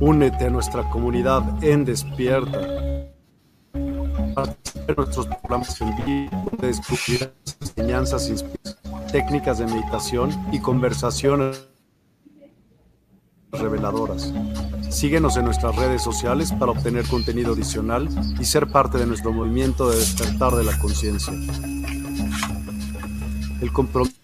Únete a nuestra comunidad en Despierta. Participa en nuestros programas en vivo donde descubrirás enseñanzas, técnicas de meditación y conversaciones reveladoras. Síguenos en nuestras redes sociales para obtener contenido adicional y ser parte de nuestro movimiento de despertar de la conciencia. El compromiso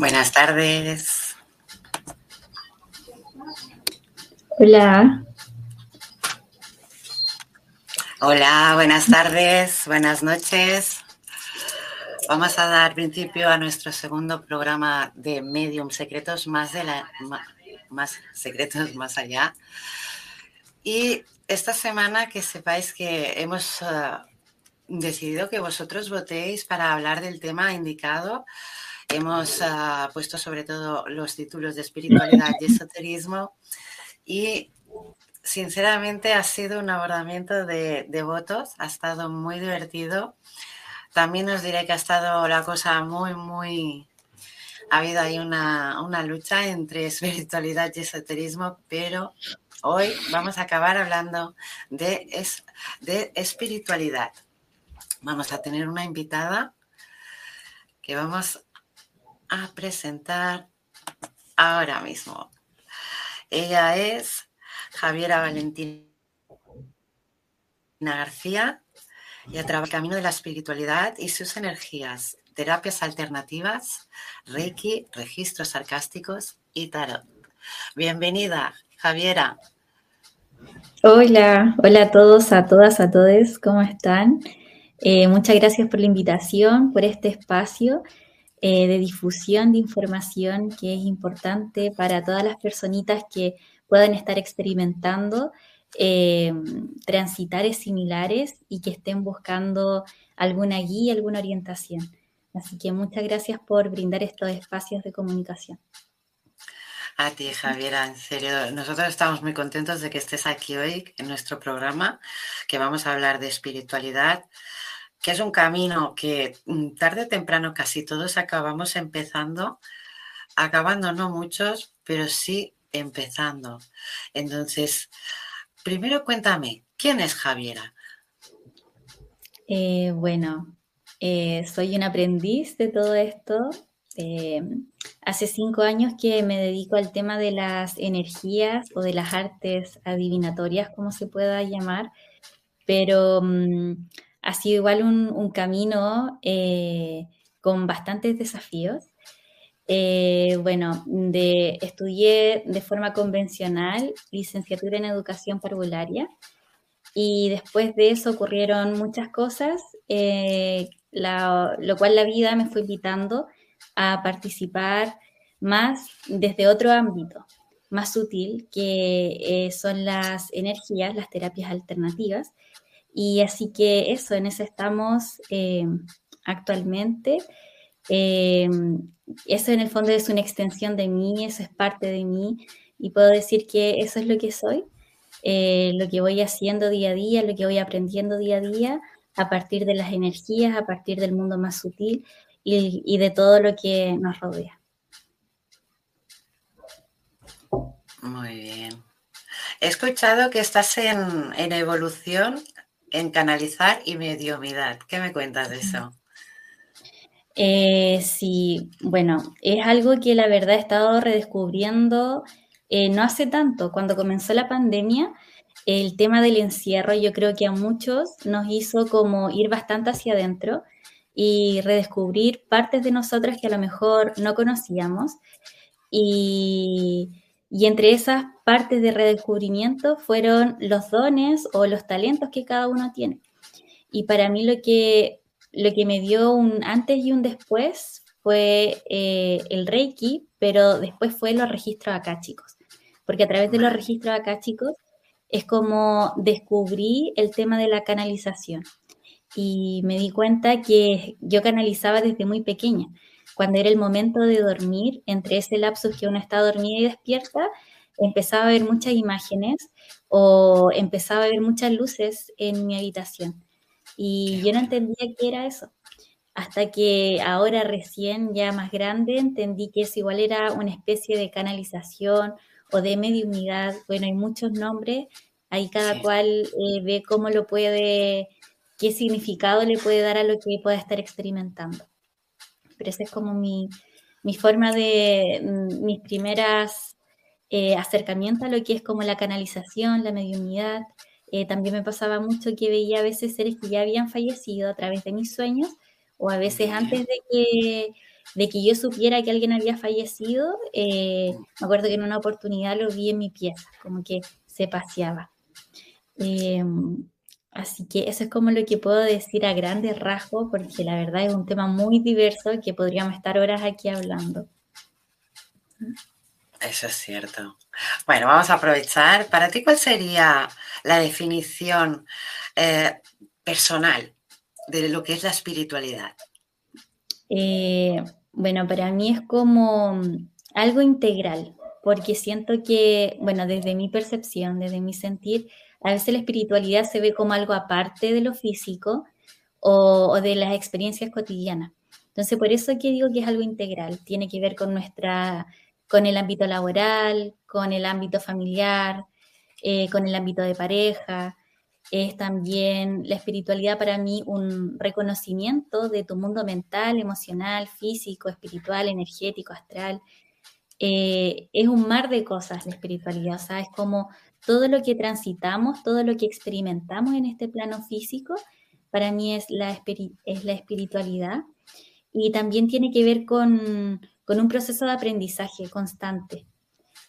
Buenas tardes. Hola. Hola, buenas tardes, buenas noches. Vamos a dar principio a nuestro segundo programa de Medium Secretos más de la más secretos más allá. Y esta semana que sepáis que hemos eh, decidido que vosotros votéis para hablar del tema indicado. Hemos eh, puesto sobre todo los títulos de espiritualidad y esoterismo y sinceramente ha sido un abordamiento de, votos, ha estado muy divertido. También os diré que ha estado la cosa muy, muy... Ha habido ahí una, lucha entre espiritualidad y esoterismo, pero hoy vamos a acabar hablando de, de espiritualidad. Vamos a tener una invitada que vamos a presentar ahora mismo. Ella es Javiera Valentina García y a través del camino de la espiritualidad y sus energías, terapias alternativas, Reiki, registros sarcásticos y tarot. Bienvenida, Javiera. Hola, hola a todos, a todas, a todos, ¿cómo están? Eh, muchas gracias por la invitación, por este espacio eh, de difusión de información que es importante para todas las personitas que puedan estar experimentando eh, transitares similares y que estén buscando alguna guía, alguna orientación. Así que muchas gracias por brindar estos espacios de comunicación. A ti, Javiera, en serio, nosotros estamos muy contentos de que estés aquí hoy en nuestro programa, que vamos a hablar de espiritualidad, que es un camino que mm, tarde o temprano casi todos acabamos empezando, acabando no muchos, pero sí empezando. Entonces, primero cuéntame, ¿quién es Javiera? Eh, bueno, eh, soy un aprendiz de todo esto. Eh, hace cinco años que me dedico al tema de las energías o de las artes adivinatorias, como se pueda llamar, pero... Mm, ha sido igual un, camino eh, con bastantes desafíos. Eh, bueno, de, estudié de forma convencional licenciatura en educación parvularia y después de eso ocurrieron muchas cosas, eh, lo cual la vida me fue invitando a participar más desde otro ámbito, más sutil, que son las energías, las terapias alternativas. Y así que eso, en eso estamos actualmente. eso en el fondo es una extensión de mí, eso es parte de mí y puedo decir que eso es lo que soy eh, lo que voy haciendo día a día, lo que voy aprendiendo día a día, a partir de las energías, a partir del mundo más sutil y, de todo lo que nos rodea. Muy bien. He escuchado que estás en, evolución, en canalizar y mediumidad. ¿Qué me cuentas de eso? Eh, sí, bueno, es algo que la verdad he estado redescubriendo eh, no hace tanto, cuando comenzó la pandemia, el tema del encierro yo creo que a muchos nos hizo como ir bastante hacia adentro y redescubrir partes de nosotras que a lo mejor no conocíamos. Y, y entre esas partes de redescubrimiento fueron los dones o los talentos que cada uno tiene. Y para mí lo que, lo que me dio un antes y un después fue eh, el Reiki, pero después fue los registros acá, chicos porque a través de los registros acá, chicos, es como descubrí el tema de la canalización. Y me di cuenta que yo canalizaba desde muy pequeña. Cuando era el momento de dormir, entre ese lapsus que uno está dormida y despierta, empezaba a ver muchas imágenes o empezaba a ver muchas luces en mi habitación. Y yo no entendía qué era eso. Hasta que ahora recién, ya más grande, entendí que eso igual era una especie de canalización o de mediunidad, bueno, hay muchos nombres, ahí cada cual eh, ve cómo lo puede, qué significado le puede dar a lo que pueda estar experimentando. Pero esa es como mi, forma de, mm, mis primeras eh, acercamientos a lo que es como la canalización, la mediunidad. Eh, también me pasaba mucho que veía a veces seres que ya habían fallecido a través de mis sueños o a veces antes de que de que yo supiera que alguien había fallecido, eh, me acuerdo que en una oportunidad lo vi en mi pieza, como que se paseaba. Así que eso es como lo que puedo decir a grandes rasgos, porque la verdad es un tema muy diverso que podríamos estar horas aquí hablando. Eso es cierto. Bueno, vamos a aprovechar. Para ti, ¿cuál sería la definición eh, personal de lo que es la espiritualidad? Eh, bueno, para mí es como mm, algo integral, porque siento que, bueno, desde mi percepción, desde mi sentir, a veces la espiritualidad se ve como algo aparte de lo físico o, de las experiencias cotidianas. Entonces, por eso que digo que es algo integral, tiene que ver con nuestra, con el ámbito laboral, con el ámbito familiar, eh, con el ámbito de pareja, es también la espiritualidad para mí un reconocimiento de tu mundo mental, emocional, físico, espiritual, energético, astral. Eh, es un mar de cosas la espiritualidad, o sea, es como todo lo que transitamos, todo lo que experimentamos en este plano físico, para mí es la, es la espiritualidad. Y también tiene que ver con, con un proceso de aprendizaje constante.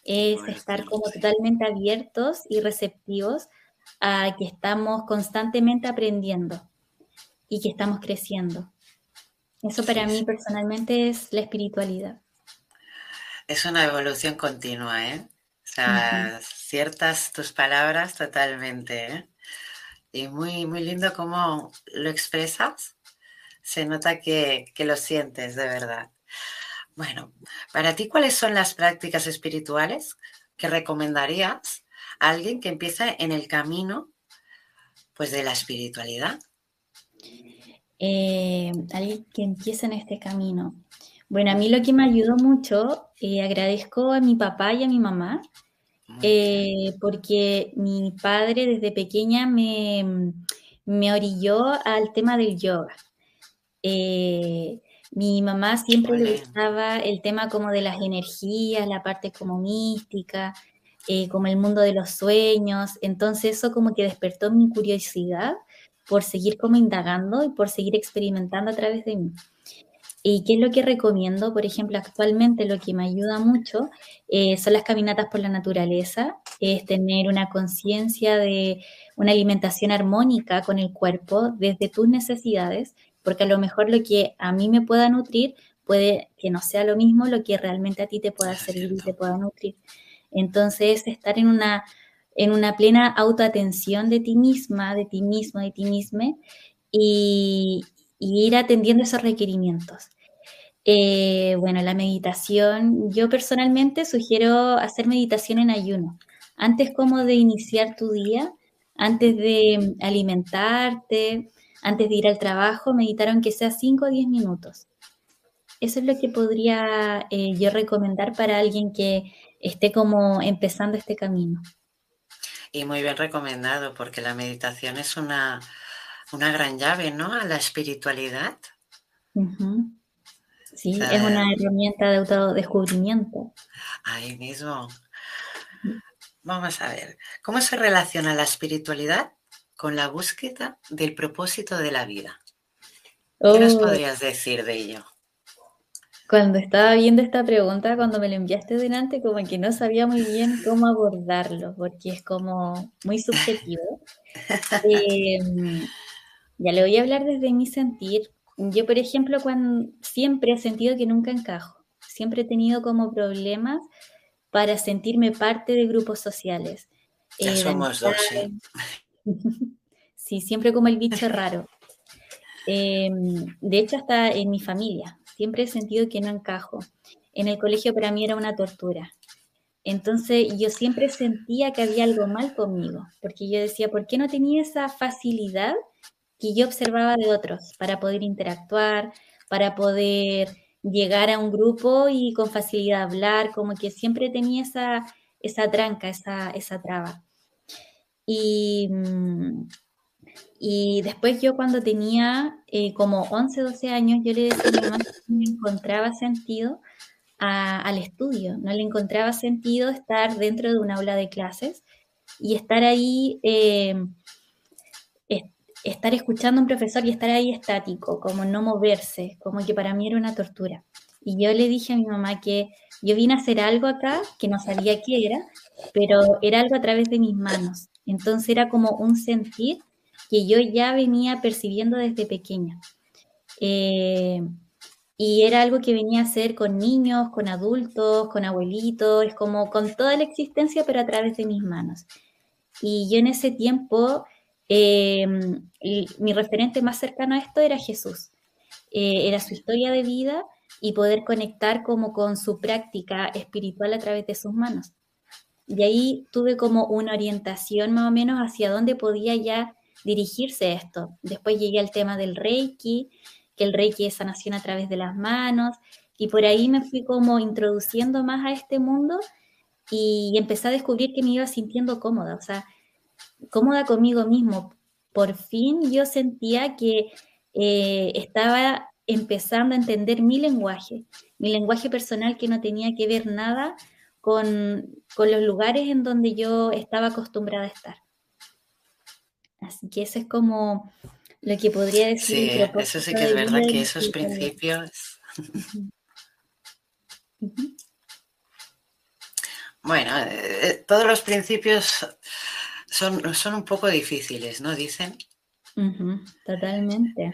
Es estar como totalmente abiertos y receptivos a que estamos constantemente aprendiendo y que estamos creciendo. Eso para mí personalmente es la espiritualidad. Es una evolución continua, ¿eh? O sea, ciertas tus palabras totalmente, ¿eh? Y muy, muy lindo cómo lo expresas. Se nota que, que lo sientes de verdad. Bueno, para ti, ¿cuáles son las prácticas espirituales que recomendarías alguien que empieza en el camino pues de la espiritualidad? Eh, alguien que empieza en este camino. Bueno, a mí lo que me ayudó mucho, eh, agradezco a mi papá y a mi mamá, eh, porque mi padre desde pequeña me, me orilló al tema del yoga. mi mamá siempre le gustaba el tema como de las energías, la parte como mística, eh, como el mundo de los sueños. Entonces eso como que despertó mi curiosidad por seguir como indagando y por seguir experimentando a través de mí. ¿Y qué es lo que recomiendo? Por ejemplo, actualmente lo que me ayuda mucho eh, son las caminatas por la naturaleza, es tener una conciencia de una alimentación armónica con el cuerpo desde tus necesidades, porque a lo mejor lo que a mí me pueda nutrir puede que no sea lo mismo lo que realmente a ti te pueda servir y te pueda nutrir. Entonces, estar en una, en una plena autoatención de ti misma, de ti mismo, de ti misma, y, y ir atendiendo esos requerimientos. Eh, bueno, la meditación, yo personalmente sugiero hacer meditación en ayuno, antes como de iniciar tu día, antes de alimentarte, antes de ir al trabajo, meditar aunque sea 5 o 10 minutos. Eso es lo que podría eh, yo recomendar para alguien que esté como empezando este camino. Y muy bien recomendado, porque la meditación es una, una gran llave, ¿no? A la espiritualidad. Sí, es una herramienta de autodescubrimiento. Ahí mismo. Vamos a ver, ¿cómo se relaciona la espiritualidad con la búsqueda del propósito de la vida? ¿Qué nos oh. podrías decir de ello? Cuando estaba viendo esta pregunta, cuando me la enviaste delante, como que no sabía muy bien cómo abordarlo, porque es como muy subjetivo. Em, ya le voy a hablar desde mi sentir. Yo, por ejemplo, cuando siempre he sentido que nunca encajo. Siempre he tenido como problemas para sentirme parte de grupos sociales. Ya eh, somos dos, sí. sí, siempre como el bicho raro. Em, de hecho, hasta en mi familia, siempre he sentido que no encajo. En el colegio para mí era una tortura. Entonces yo siempre sentía que había algo mal conmigo, porque yo decía, ¿por qué no tenía esa facilidad que yo observaba de otros para poder interactuar, para poder llegar a un grupo y con facilidad hablar, como que siempre tenía esa, esa tranca, esa, esa traba. Y, mm, y después yo cuando tenía eh, como 11, 12 años, yo le decía a mi mamá que no encontraba sentido al estudio, no le encontraba sentido estar dentro de un aula de clases y estar ahí eh, estar escuchando a un profesor y estar ahí estático, como no moverse, como que para mí era una tortura. Y yo le dije a mi mamá que yo vine a hacer algo acá que no sabía qué era, pero era algo a través de mis manos. Entonces era como un sentir que yo ya venía percibiendo desde pequeña. Eh, y era algo que venía a hacer con niños, con adultos, con abuelitos, es como con toda la existencia, pero a través de mis manos. Y yo en ese tiempo eh, mi referente más cercano a esto era Jesús. Eh, era su historia de vida y poder conectar como con su práctica espiritual a través de sus manos. Y ahí tuve como una orientación más o menos hacia dónde podía ya dirigirse esto. Después llegué al tema del Reiki, que el Reiki es sanación a través de las manos, y por ahí me fui como introduciendo más a este mundo y empecé a descubrir que me iba sintiendo cómoda. O sea, cómoda conmigo mismo. Por fin yo sentía que eh, estaba empezando a entender mi lenguaje, mi lenguaje personal que no tenía que ver nada con, los lugares en donde yo estaba acostumbrada a estar. Así que eso es como lo que podría decir. Sí, eso sí que es verdad que esos principios... Bueno, eh, eh, todos los principios son, son un poco difíciles, ¿no? Dicen. totalmente.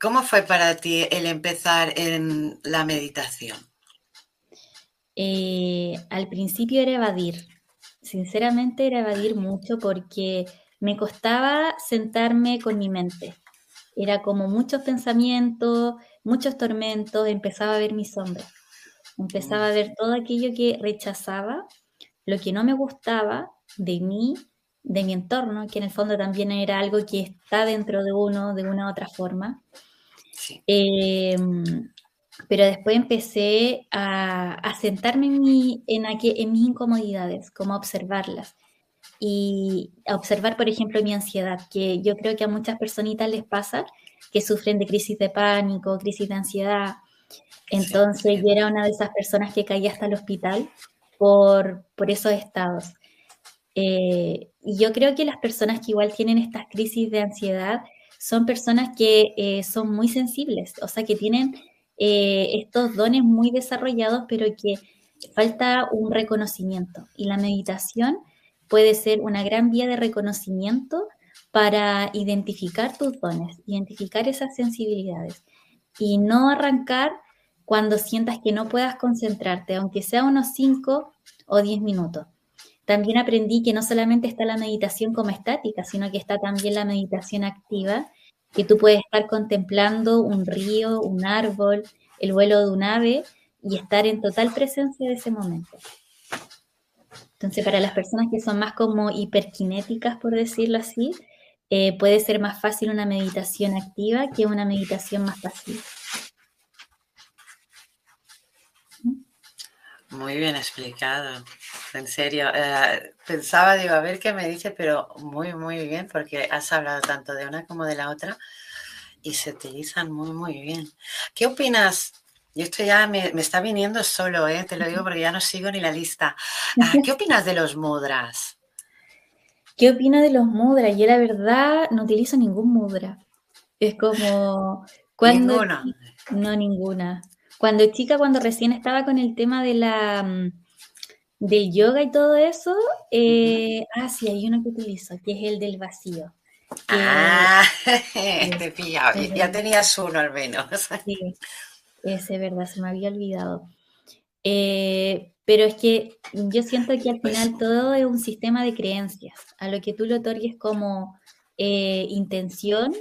¿Cómo, fue para ti el empezar en la meditación? Eh, al principio era evadir. Sinceramente era evadir mucho porque me costaba sentarme con mi mente. Era como muchos pensamientos, muchos tormentos, empezaba a ver mi sombra. Empezaba a ver todo aquello que rechazaba, lo que no me gustaba de mí, de mi entorno, que en el fondo también era algo que está dentro de uno de una u otra forma. Em, pero después empecé a, sentarme en, mi, en, en mis incomodidades, como a observarlas. Y a observar, por ejemplo, mi ansiedad, que yo creo que a muchas personitas les pasa, que sufren de crisis de pánico, crisis de ansiedad. Entonces yo era una de esas personas que caía hasta el hospital por, por esos estados. Eh, y yo creo que las personas que igual tienen estas crisis de ansiedad son personas que eh, son muy sensibles, o sea, que tienen estos dones muy desarrollados, pero que falta un reconocimiento. Y la meditación puede ser una gran vía de reconocimiento para identificar tus dones, identificar esas sensibilidades y no arrancar cuando sientas que no puedas concentrarte, aunque sea unos 5 o 10 minutos. También aprendí que no solamente está la meditación como estática, sino que está también la meditación activa, que tú puedes estar contemplando un río, un árbol, el vuelo de un ave y estar en total presencia de ese momento. Entonces, para las personas que son más como hiperkinéticas, por decirlo así, eh, puede ser más fácil una meditación activa que una meditación más pasiva. Muy bien explicado, en serio. Eh, pensaba, digo, a ver qué me dice, pero muy, muy bien, porque has hablado tanto de una como de la otra y se utilizan muy, muy bien. ¿Qué opinas? Y esto ya me, está viniendo solo, ¿eh? te lo digo porque ya no sigo ni la lista. Ah, ¿Qué opinas de los mudras? ¿Qué opina de los mudras? Yo la verdad no utilizo ningún mudra. Es como... Cuando, ninguna. No, ninguna. Cuando chica, cuando recién estaba con el tema de la mm, del yoga y todo eso, eh, ah, sí, hay uno que utilizo, que es el del vacío. ah, te pillado. Ya tenías uno al menos. Sí, ese verdad, se me había olvidado. Eh, pero es que yo siento que al final pues todo es un sistema de creencias. A lo que tú le otorgues como eh, intención,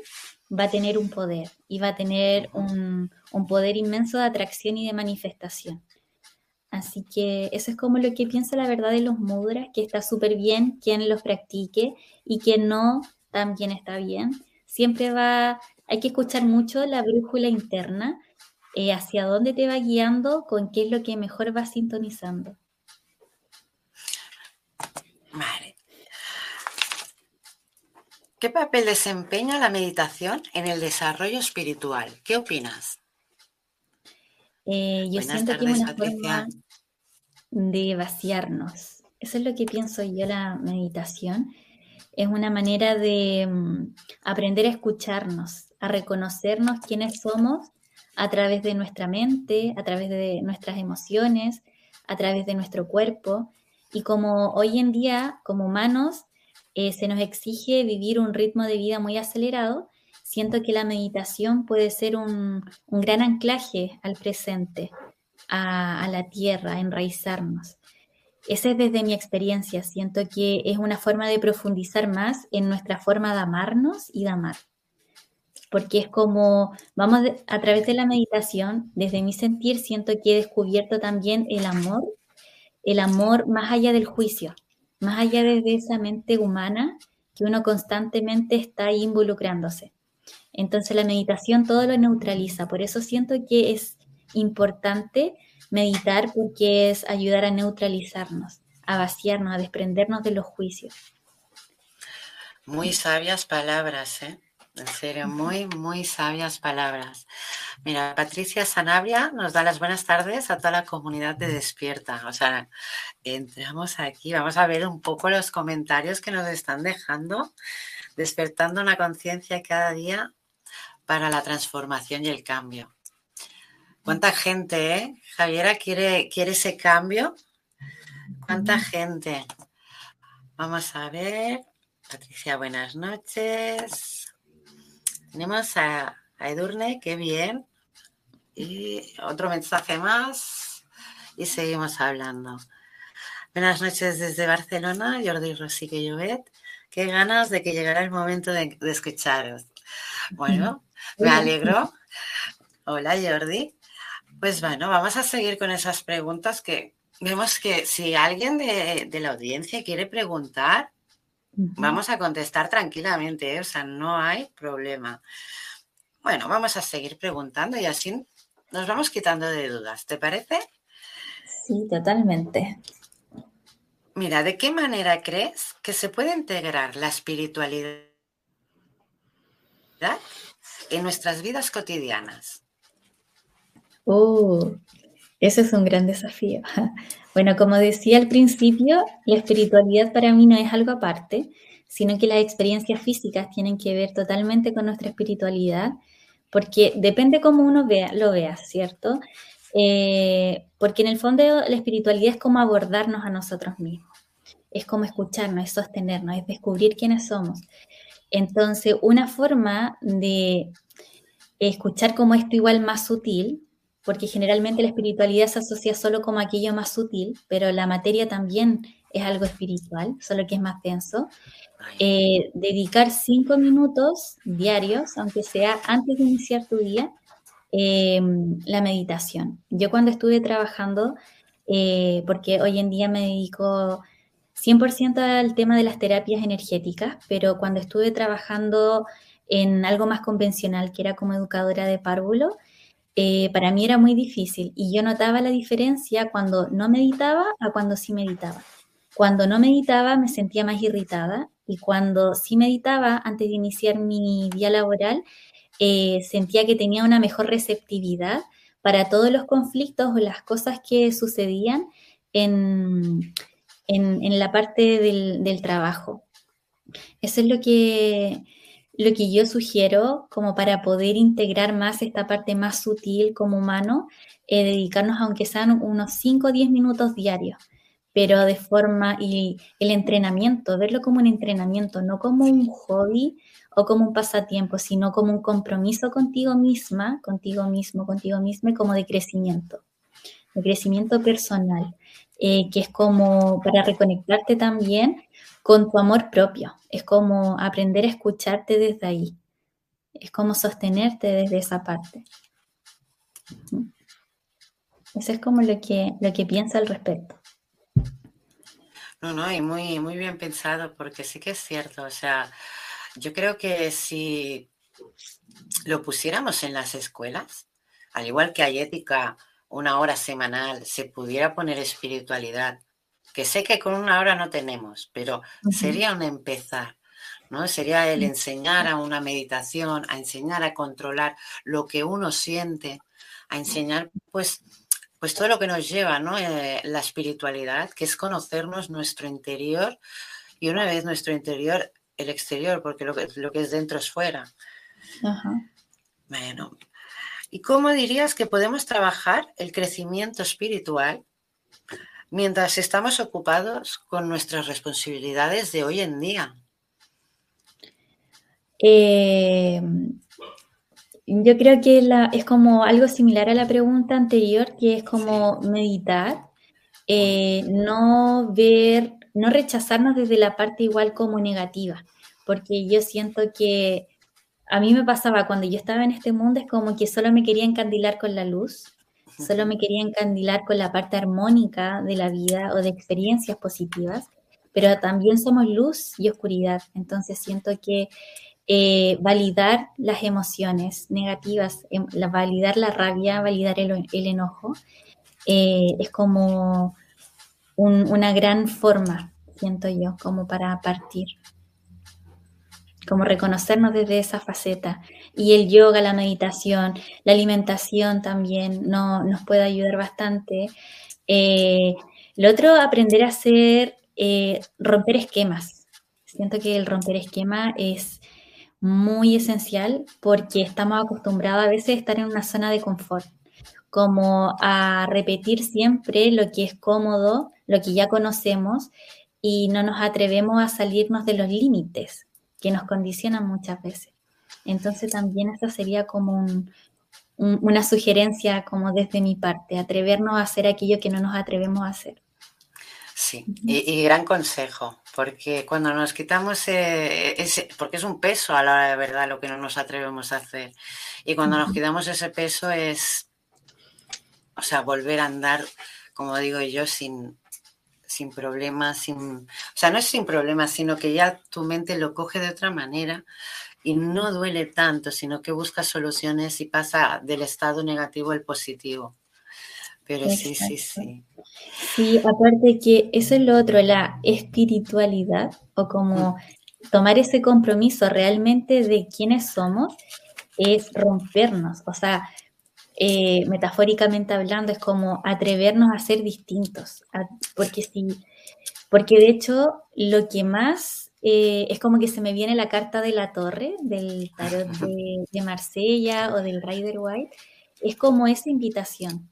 va a tener un poder y va a tener un, poder inmenso de atracción y de manifestación. Así que eso es como lo que piensa la verdad de los mudras, que está súper bien quien los practique y quien no también está bien. Siempre va, hay que escuchar mucho la brújula interna eh, hacia dónde te va guiando, con qué es lo que mejor va sintonizando. Vale. ¿Qué papel desempeña la meditación en el desarrollo espiritual? ¿Qué opinas? Eh, yo siento que es una forma de vaciarnos. Eso es lo que pienso yo, la meditación. Es una manera de mm, aprender a escucharnos, a reconocernos quiénes somos a través de nuestra mente, a través de nuestras emociones, a través de nuestro cuerpo. Y como hoy en día, como humanos, eh, se nos exige vivir un ritmo de vida muy acelerado, siento que la meditación puede ser un, gran anclaje al presente, a, la tierra, a enraizarnos. Esa es desde mi experiencia. Siento que es una forma de profundizar más en nuestra forma de amarnos y de amar porque es como, vamos a través de la meditación, desde mi sentir, siento que he descubierto también el amor, el amor más allá del juicio, más allá de esa mente humana que uno constantemente está involucrándose. Entonces la meditación todo lo neutraliza, por eso siento que es importante meditar porque es ayudar a neutralizarnos, a vaciarnos, a desprendernos de los juicios. Muy sabias palabras, ¿eh? En serio, muy, muy sabias palabras. Mira, Patricia Sanabria nos da las buenas tardes a toda la comunidad de Despierta. O sea, entramos aquí, vamos a ver un poco los comentarios que nos están dejando, despertando una conciencia cada día para la transformación y el cambio. ¿Cuánta gente, eh? Javiera, quiere, quiere ese cambio? ¿Cuánta gente? Vamos a ver. Patricia, buenas noches. Tenemos a, Edurne, qué bien. Y otro mensaje más y seguimos hablando. Buenas noches desde Barcelona, Jordi Rosique Llobet. Qué ganas de que llegara el momento de, escucharos. Bueno, me alegro. Hola Jordi. Pues bueno, vamos a seguir con esas preguntas que vemos que si alguien de, de la audiencia quiere preguntar, Vamos a contestar tranquilamente, ¿eh? o sea, no hay problema. Bueno, vamos a seguir preguntando y así nos vamos quitando de dudas, ¿te parece? Sí, totalmente. Mira, ¿de qué manera crees que se puede integrar la espiritualidad en nuestras vidas cotidianas? Oh, Ese es un gran desafío. Bueno, como decía al principio, la espiritualidad para mí no es algo aparte, sino que las experiencias físicas tienen que ver totalmente con nuestra espiritualidad, porque depende cómo uno vea, lo vea, ¿cierto? Eh, porque en el fondo la espiritualidad es como abordarnos a nosotros mismos, es como escucharnos, es sostenernos, es descubrir quiénes somos. Entonces, una forma de escuchar como esto igual más sutil, porque generalmente la espiritualidad se asocia solo como aquello más sutil, pero la materia también es algo espiritual, solo que es más denso. Eh, dedicar cinco minutos diarios, aunque sea antes de iniciar tu día, em, la meditación. Yo cuando estuve trabajando, eh, porque hoy en día me dedico 100% al tema de las terapias energéticas, pero cuando estuve trabajando en algo más convencional, que era como educadora de párvulo, eh, para mí era muy difícil y yo notaba la diferencia cuando no meditaba a cuando sí meditaba. Cuando no meditaba me sentía más irritada y cuando sí meditaba antes de iniciar mi día laboral, eh, sentía que tenía una mejor receptividad para todos los conflictos o las cosas que sucedían en, en, la parte del, del, trabajo. Eso es lo que, lo que yo sugiero como para poder integrar más esta parte más sutil como humano, eh, dedicarnos aunque sean unos 5 o 10 minutos diarios, pero de forma y el entrenamiento, verlo como un entrenamiento, no como un hobby o como un pasatiempo, sino como un compromiso contigo misma, contigo mismo, contigo misma, como de crecimiento, de crecimiento personal. Eh, que es como para reconectarte también con tu amor propio. Es como aprender a escucharte desde ahí. Es como sostenerte desde esa parte. Eso es como lo que, lo que piensa al respecto. No, no, y muy, muy bien pensado, porque sí que es cierto. O sea, yo creo que si lo pusiéramos en las escuelas, al igual que hay ética una hora semanal, se pudiera poner espiritualidad, que sé que con una hora no tenemos, pero sería un empezar, ¿no? Sería el enseñar a una meditación, a enseñar a controlar lo que uno siente, a enseñar pues, pues todo lo que nos lleva, ¿no? Eh, la espiritualidad, que es conocernos nuestro interior y una vez nuestro interior, el exterior, porque lo que, lo que es dentro es fuera. Bueno, ¿Y cómo dirías que podemos trabajar el crecimiento espiritual mientras estamos ocupados con nuestras responsabilidades de hoy en día? Eh, yo creo que es como algo similar a la pregunta anterior, que es como meditar, eh, no ver, no rechazarnos desde la parte igual como negativa, porque yo siento que a mí me pasaba cuando yo estaba en este mundo, es como que solo me quería encandilar con la luz, solo me quería encandilar con la parte armónica de la vida o de experiencias positivas, pero también somos luz y oscuridad, entonces siento que eh, validar las emociones negativas, em, validar la rabia, validar el, enojo, eh, es como una gran forma, siento yo, como para partir como reconocernos desde esa faceta. Y el yoga, la meditación, la alimentación también no, nos puede ayudar bastante. Eh, lo otro, aprender a hacer, eh, romper esquemas. Siento que el romper esquema es muy esencial porque estamos acostumbrados a veces a estar en una zona de confort, como a repetir siempre lo que es cómodo, lo que ya conocemos y no nos atrevemos a salirnos de los límites que nos condicionan muchas veces. Entonces también esa sería como una sugerencia como desde mi parte, atrevernos a hacer aquello que no nos atrevemos a hacer. Sí, y, gran consejo, porque cuando nos quitamos ese, porque es un peso a la hora de verdad lo que no nos atrevemos a hacer, y cuando nos quitamos ese peso es, o sea, volver a andar, como digo yo, sin, sin problemas, sin, o sea, no es sin problemas, sino que ya tu mente lo coge de otra manera y no duele tanto, sino que busca soluciones y pasa del estado negativo al positivo. Pero sí, sí, sí. Sí, aparte que eso es lo otro, la espiritualidad o como tomar ese compromiso realmente de quiénes somos es rompernos, o sea, eh, metafóricamente hablando, es como atrevernos a ser distintos, porque, si, porque de hecho lo que más eh, es como que se me viene la carta de la torre del tarot de, de Marsella o del Rider White, es como esa invitación,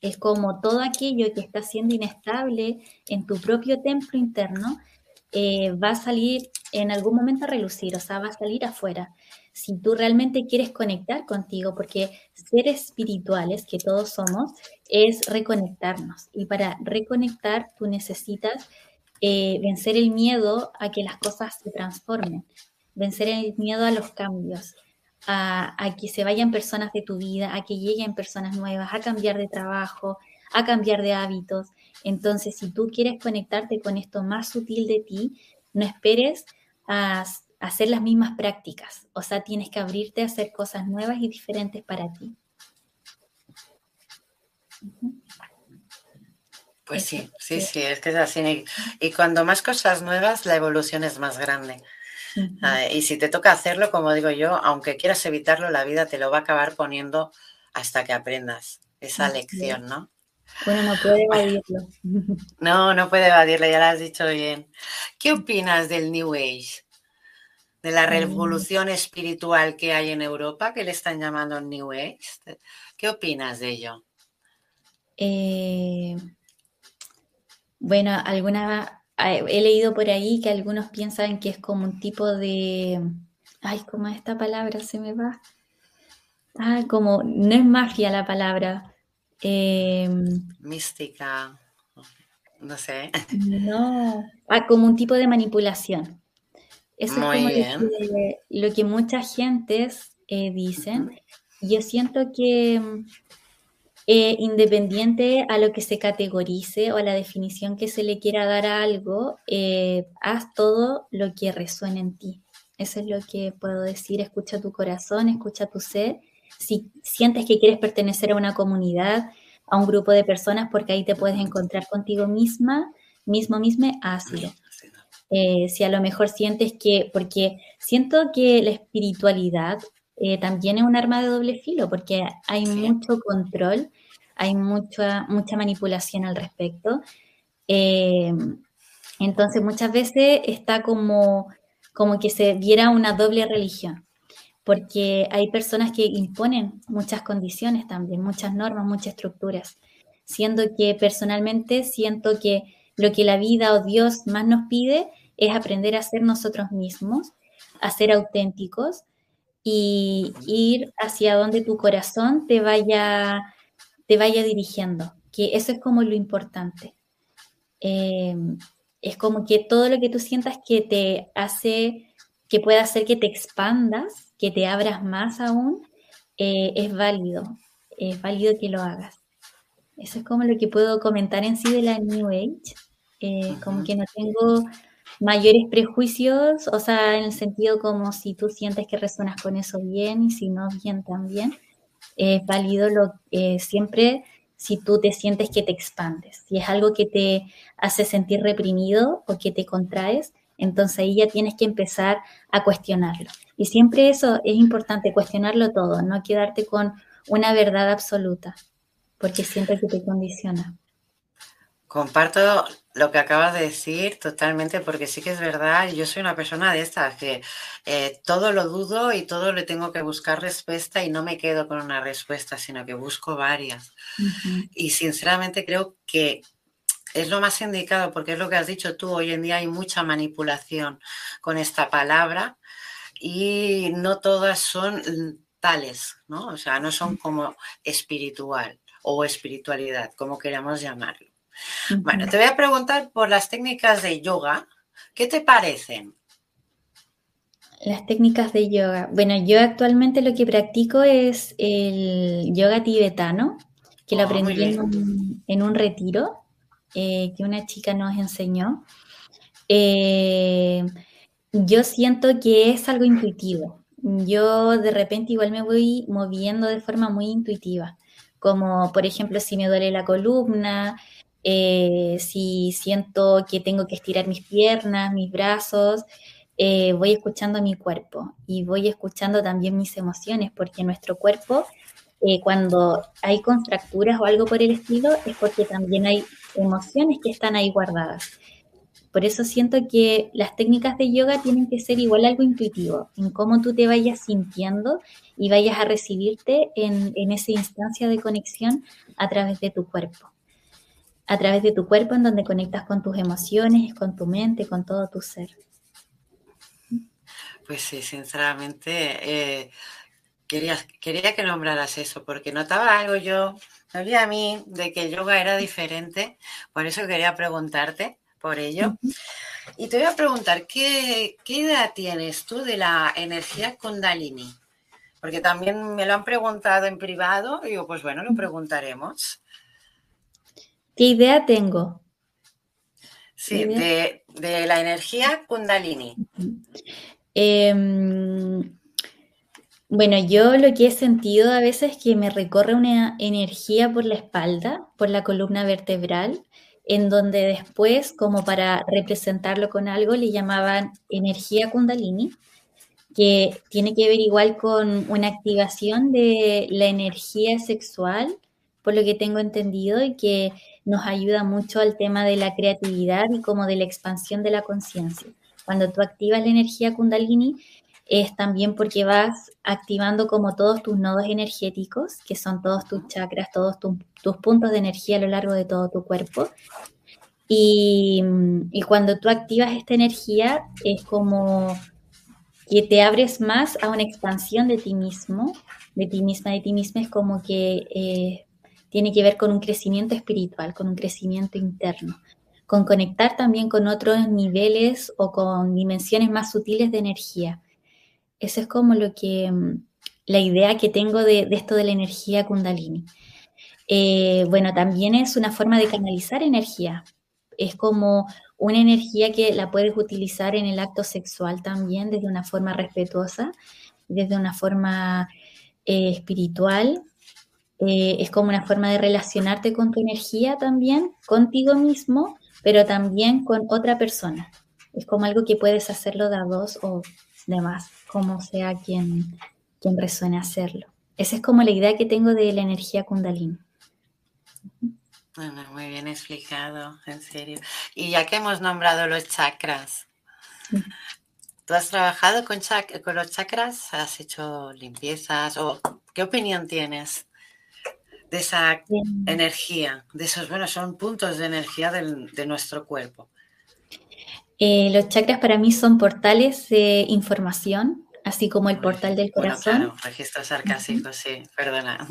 es como todo aquello que está siendo inestable en tu propio templo interno, eh, va a salir en algún momento a relucir, o sea, va a salir afuera. Si tú realmente quieres conectar contigo, porque seres espirituales, que todos somos, es reconectarnos. Y para reconectar, tú necesitas eh, vencer el miedo a que las cosas se transformen, vencer el miedo a los cambios, a, a, que se vayan personas de tu vida, a que lleguen personas nuevas, a cambiar de trabajo, a cambiar de hábitos. Entonces, si tú quieres conectarte con esto más sutil de ti, no esperes a, hacer las mismas prácticas. O sea, tienes que abrirte a hacer cosas nuevas y diferentes para ti. Pues sí, sí, sí, es que es así. Y cuando más cosas nuevas, la evolución es más grande. Ah, y si te toca hacerlo, como digo yo, aunque quieras evitarlo, la vida te lo va a acabar poniendo hasta que aprendas esa lección, ¿no? Bueno, no puede evadirlo. No, no puede evadirlo, ya lo has dicho bien. ¿Qué opinas del New Age? De la mm. revolución espiritual que hay en Europa, que le están llamando New Age. ¿Qué opinas de ello? Eh, bueno, alguna he leído por ahí que algunos piensan que es como un tipo de, ay, ¿cómo es esta palabra? Se me va. Ah, como, no es mafia la palabra, Em, Mística, no sé. No, ah, como un tipo de manipulación. Eso es como Lo, que, muchas gentes eh, dicen. Yo siento que eh, independiente a lo que se categorice o a la definición que se le quiera dar a algo, eh, haz todo lo que resuene en ti. Eso es lo que puedo decir. Escucha tu corazón, escucha tu ser si sientes que quieres pertenecer a una comunidad, a un grupo de personas, porque ahí te puedes encontrar contigo misma, mismo, mismo, hazlo. Eh, si a lo mejor sientes que, porque siento que la espiritualidad eh, también es un arma de doble filo, porque hay mucho control, hay mucha, mucha manipulación al respecto. Eh, entonces muchas veces está como, como que se viera una doble religión porque hay personas que imponen muchas condiciones también, muchas normas, muchas estructuras, siendo que personalmente siento que lo que la vida o Dios más nos pide es aprender a ser nosotros mismos, a ser auténticos y ir hacia donde tu corazón te vaya, te vaya dirigiendo, que eso es como lo importante. Eh, es como que todo lo que tú sientas que te hace, que pueda hacer que te expandas, que te abras más aún, eh, es válido, es válido que lo hagas. Eso es como lo que puedo comentar en sí de la New Age, eh, como que no tengo mayores prejuicios, o sea, en el sentido como si tú sientes que resuenas con eso bien y si no, bien también. Es válido lo, eh, siempre si tú te sientes que te expandes. Si es algo que te hace sentir reprimido o que te contraes, entonces ahí ya tienes que empezar a cuestionarlo. Y siempre eso es importante, cuestionarlo todo, no quedarte con una verdad absoluta, porque siempre que te condiciona. Comparto lo que acabas de decir totalmente, porque sí que es verdad, yo soy una persona de estas que eh, todo lo dudo y todo le tengo que buscar respuesta y no me quedo con una respuesta, sino que busco varias. Y sinceramente creo que es lo más indicado porque es lo que has dicho tú, hoy en día hay mucha manipulación con esta palabra y no todas son tales, ¿no? O sea, no son como espiritual o espiritualidad, como queramos llamarlo. Bueno, te voy a preguntar por las técnicas de yoga. ¿Qué te parecen? Las técnicas de yoga. Bueno, yo actualmente lo que practico es el yoga tibetano, que lo oh, aprendí en un retiro eh, que una chica nos enseñó, eh, yo siento que es algo intuitivo. Yo de repente igual me voy moviendo de forma muy intuitiva, como por ejemplo si me duele la columna, eh, si siento que tengo que estirar mis piernas, mis brazos, voy escuchando mi cuerpo y voy escuchando también mis emociones, porque nuestro cuerpo eh, cuando hay contracturas o algo por el estilo, es porque también hay emociones que están ahí guardadas. Por eso siento que las técnicas de yoga tienen que ser igual algo intuitivo, en cómo tú te vayas sintiendo y vayas a recibirte en, en esa instancia de conexión a través de tu cuerpo. A través de tu cuerpo en donde conectas con tus emociones, con tu mente, con todo tu ser. Pues sí, sinceramente, eh, quería, quería que nombraras eso, porque notaba algo yo, sabía a mí de que yoga era diferente, por eso quería preguntarte por ello. Y te voy a preguntar, ¿qué, idea tienes tú de la energía kundalini? Porque también me lo han preguntado en privado, y digo, pues bueno, lo preguntaremos. ¿Qué idea tengo? Sí, de, de, la energía kundalini. Em, bueno, yo lo que he sentido a veces es que me recorre una energía por la espalda, por la columna vertebral, en donde después, como para representarlo con algo, le llamaban energía kundalini, que tiene que ver igual con una activación de la energía sexual, por lo que tengo entendido, y que nos ayuda mucho al tema de la creatividad y como de la expansión de la conciencia. Cuando tú activas la energía kundalini, es también porque vas activando como todos tus nodos energéticos, que son todos tus chakras, todos tus puntos de energía a lo largo de todo tu cuerpo. Y, y, cuando tú activas esta energía, es como que te abres más a una expansión de ti mismo, de ti misma, de ti misma, es como que eh, tiene que ver con un crecimiento espiritual, con un crecimiento interno con conectar también con otros niveles o con dimensiones más sutiles de energía. Eso es como lo que, mm, la idea que tengo de, esto de la energía kundalini. Eh, bueno, también es una forma de canalizar energía. Es como una energía que la puedes utilizar en el acto sexual también desde una forma respetuosa, desde una forma eh, espiritual. Eh, es como una forma de relacionarte con tu energía también, contigo mismo pero también con otra persona. Es como algo que puedes hacerlo de a dos o demás, como sea quien, quien resuene hacerlo. Esa es como la idea que tengo de la energía kundalini. Bueno, muy bien explicado, en serio. Y ya que hemos nombrado los chakras, ¿tú has trabajado con, con los chakras? ¿Has hecho limpiezas? ¿O qué opinión tienes? de esa energía, de esos, bueno, son puntos de energía de nuestro cuerpo. Eh, los chakras para mí son portales de información, así como el portal del corazón. claro, registros arcásicos, sí, perdona.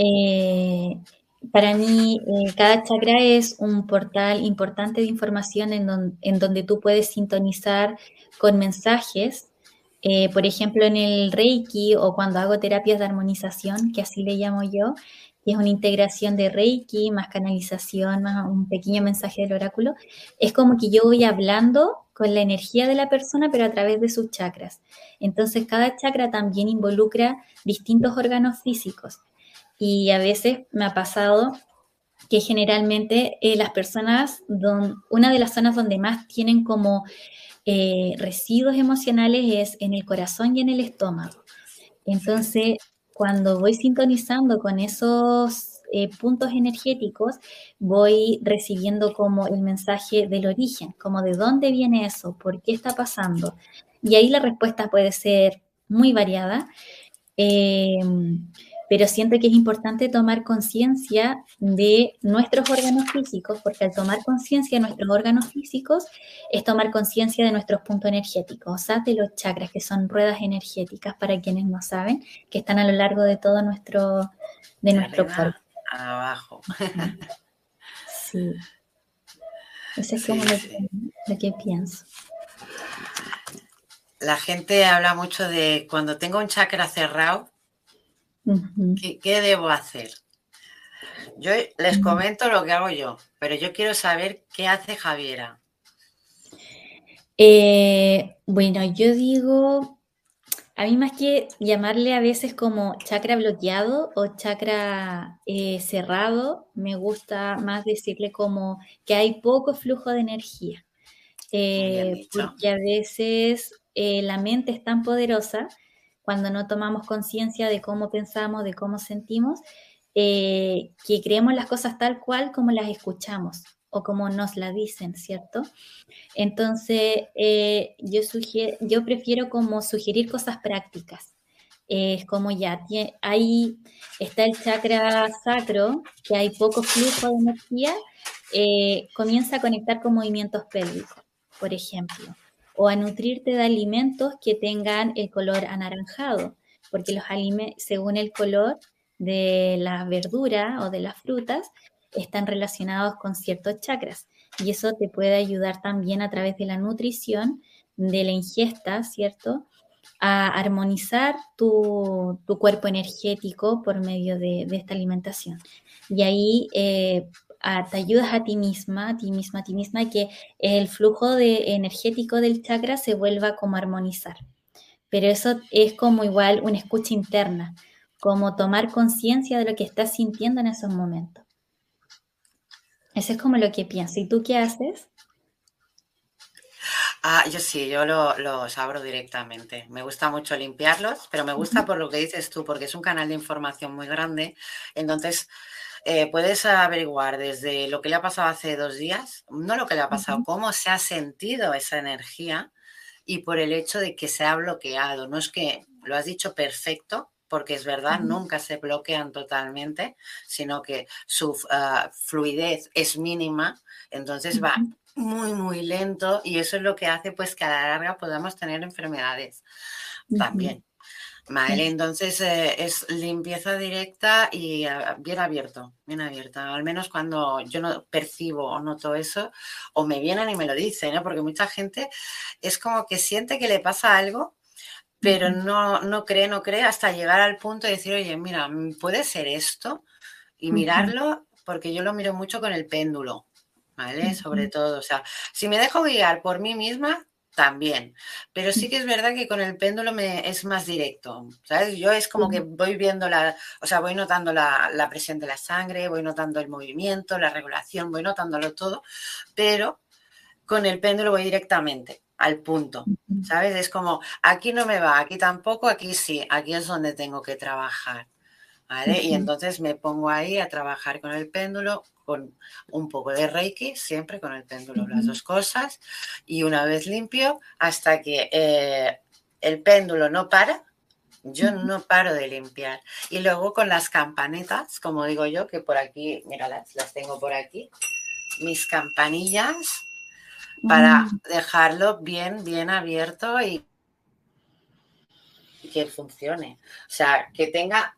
Eh, para mí, eh, cada chakra es un portal importante de información en, en donde tú puedes sintonizar con mensajes eh, por ejemplo, en el Reiki o cuando hago terapias de armonización, que así le llamo yo, es una integración de Reiki más canalización, más un pequeño mensaje del oráculo, es como que yo voy hablando con la energía de la persona, pero a través de sus chakras. Entonces, cada chakra también involucra distintos órganos físicos. Y a veces me ha pasado que generalmente eh, las personas, una de las zonas donde más tienen como eh, residuos emocionales es en el corazón y en el estómago. Entonces, cuando voy sintonizando con esos eh, puntos energéticos, voy recibiendo como el mensaje del origen, como de dónde viene eso, por qué está pasando. Y ahí la respuesta puede ser muy variada. Eh, pero siento que es importante tomar conciencia de nuestros órganos físicos, porque al tomar conciencia de nuestros órganos físicos es tomar conciencia de nuestros puntos energéticos, o sea, de los chakras, que son ruedas energéticas, para quienes no saben, que están a lo largo de todo nuestro, de nuestro cuerpo. Abajo. Sí. Eso es como lo que pienso. La gente habla mucho de cuando tengo un chakra cerrado, ¿Qué, debo hacer? Yo les comento lo que hago yo, pero yo quiero saber qué hace Javiera. Eh, bueno, yo digo, a mí más que llamarle a veces como chakra bloqueado o chakra eh, cerrado, me gusta más decirle como que hay poco flujo de energía. Eh, porque a veces la mente es tan poderosa cuando no tomamos conciencia de cómo pensamos, de cómo sentimos, eh, que creemos las cosas tal cual como las escuchamos o como nos la dicen, ¿cierto? Entonces, eh, yo, yo prefiero como sugerir cosas prácticas. Es como ya, ahí está el chakra sacro, que hay poco flujo de energía, eh, comienza a conectar con movimientos pélvicos, por ejemplo, o a nutrirte de alimentos que tengan el color anaranjado, porque los alimentos, según el color de la verdura o de las frutas, están relacionados con ciertos chakras. Y eso te puede ayudar también a través de la nutrición, de la ingesta, ¿cierto? A armonizar tu, cuerpo energético por medio de, esta alimentación. Y ahí eh, te ayudas a ti misma, a ti misma, a ti misma, que el flujo de, energético del chakra se vuelva como a armonizar. Pero eso es como igual una escucha interna, como tomar conciencia de lo que estás sintiendo en esos momentos. Eso es como lo que pienso. ¿Y tú qué haces? Ah, yo sí, yo los abro directamente. Me gusta mucho limpiarlos, pero me gusta por lo que dices tú, porque es un canal de información muy grande. Entonces, eh, puedes averiguar desde lo que le ha pasado hace dos días, no lo que le ha pasado, cómo se ha sentido esa energía y por el hecho de que se ha bloqueado. No es que lo has dicho perfecto, porque es verdad, nunca se bloquean totalmente, sino que su ah, fluidez es mínima, entonces va muy, muy lento y eso es lo que hace pues que a la larga podamos tener enfermedades también. Vale, entonces eh, es limpieza directa y ah, bien abierto, bien abierta. Al menos cuando yo no percibo o noto eso, o me vienen y me lo dicen, ¿no? porque mucha gente es como que siente que le pasa algo pero no, no cree, no cree hasta llegar al punto de decir, oye, mira, puede ser esto y mirarlo, porque yo lo miro mucho con el péndulo, ¿vale? Sobre todo, o sea, si me dejo guiar por mí misma, también, pero sí que es verdad que con el péndulo me es más directo, ¿sabes? Yo es como que voy viendo la, o sea, voy notando la, la presión de la sangre, voy notando el movimiento, la regulación, voy notándolo todo, pero con el péndulo voy directamente al punto, ¿sabes? Es como, aquí no me va, aquí tampoco, aquí sí, aquí es donde tengo que trabajar, ¿vale? Y entonces me pongo ahí a trabajar con el péndulo, con un poco de Reiki, siempre con el péndulo, las dos cosas, y una vez limpio, hasta que eh, el péndulo no para, yo no paro de limpiar. Y luego con las campanetas, como digo yo, que por aquí, mira, las tengo por aquí, mis campanillas, para dejarlo bien, bien abierto y que funcione. O sea, que tenga,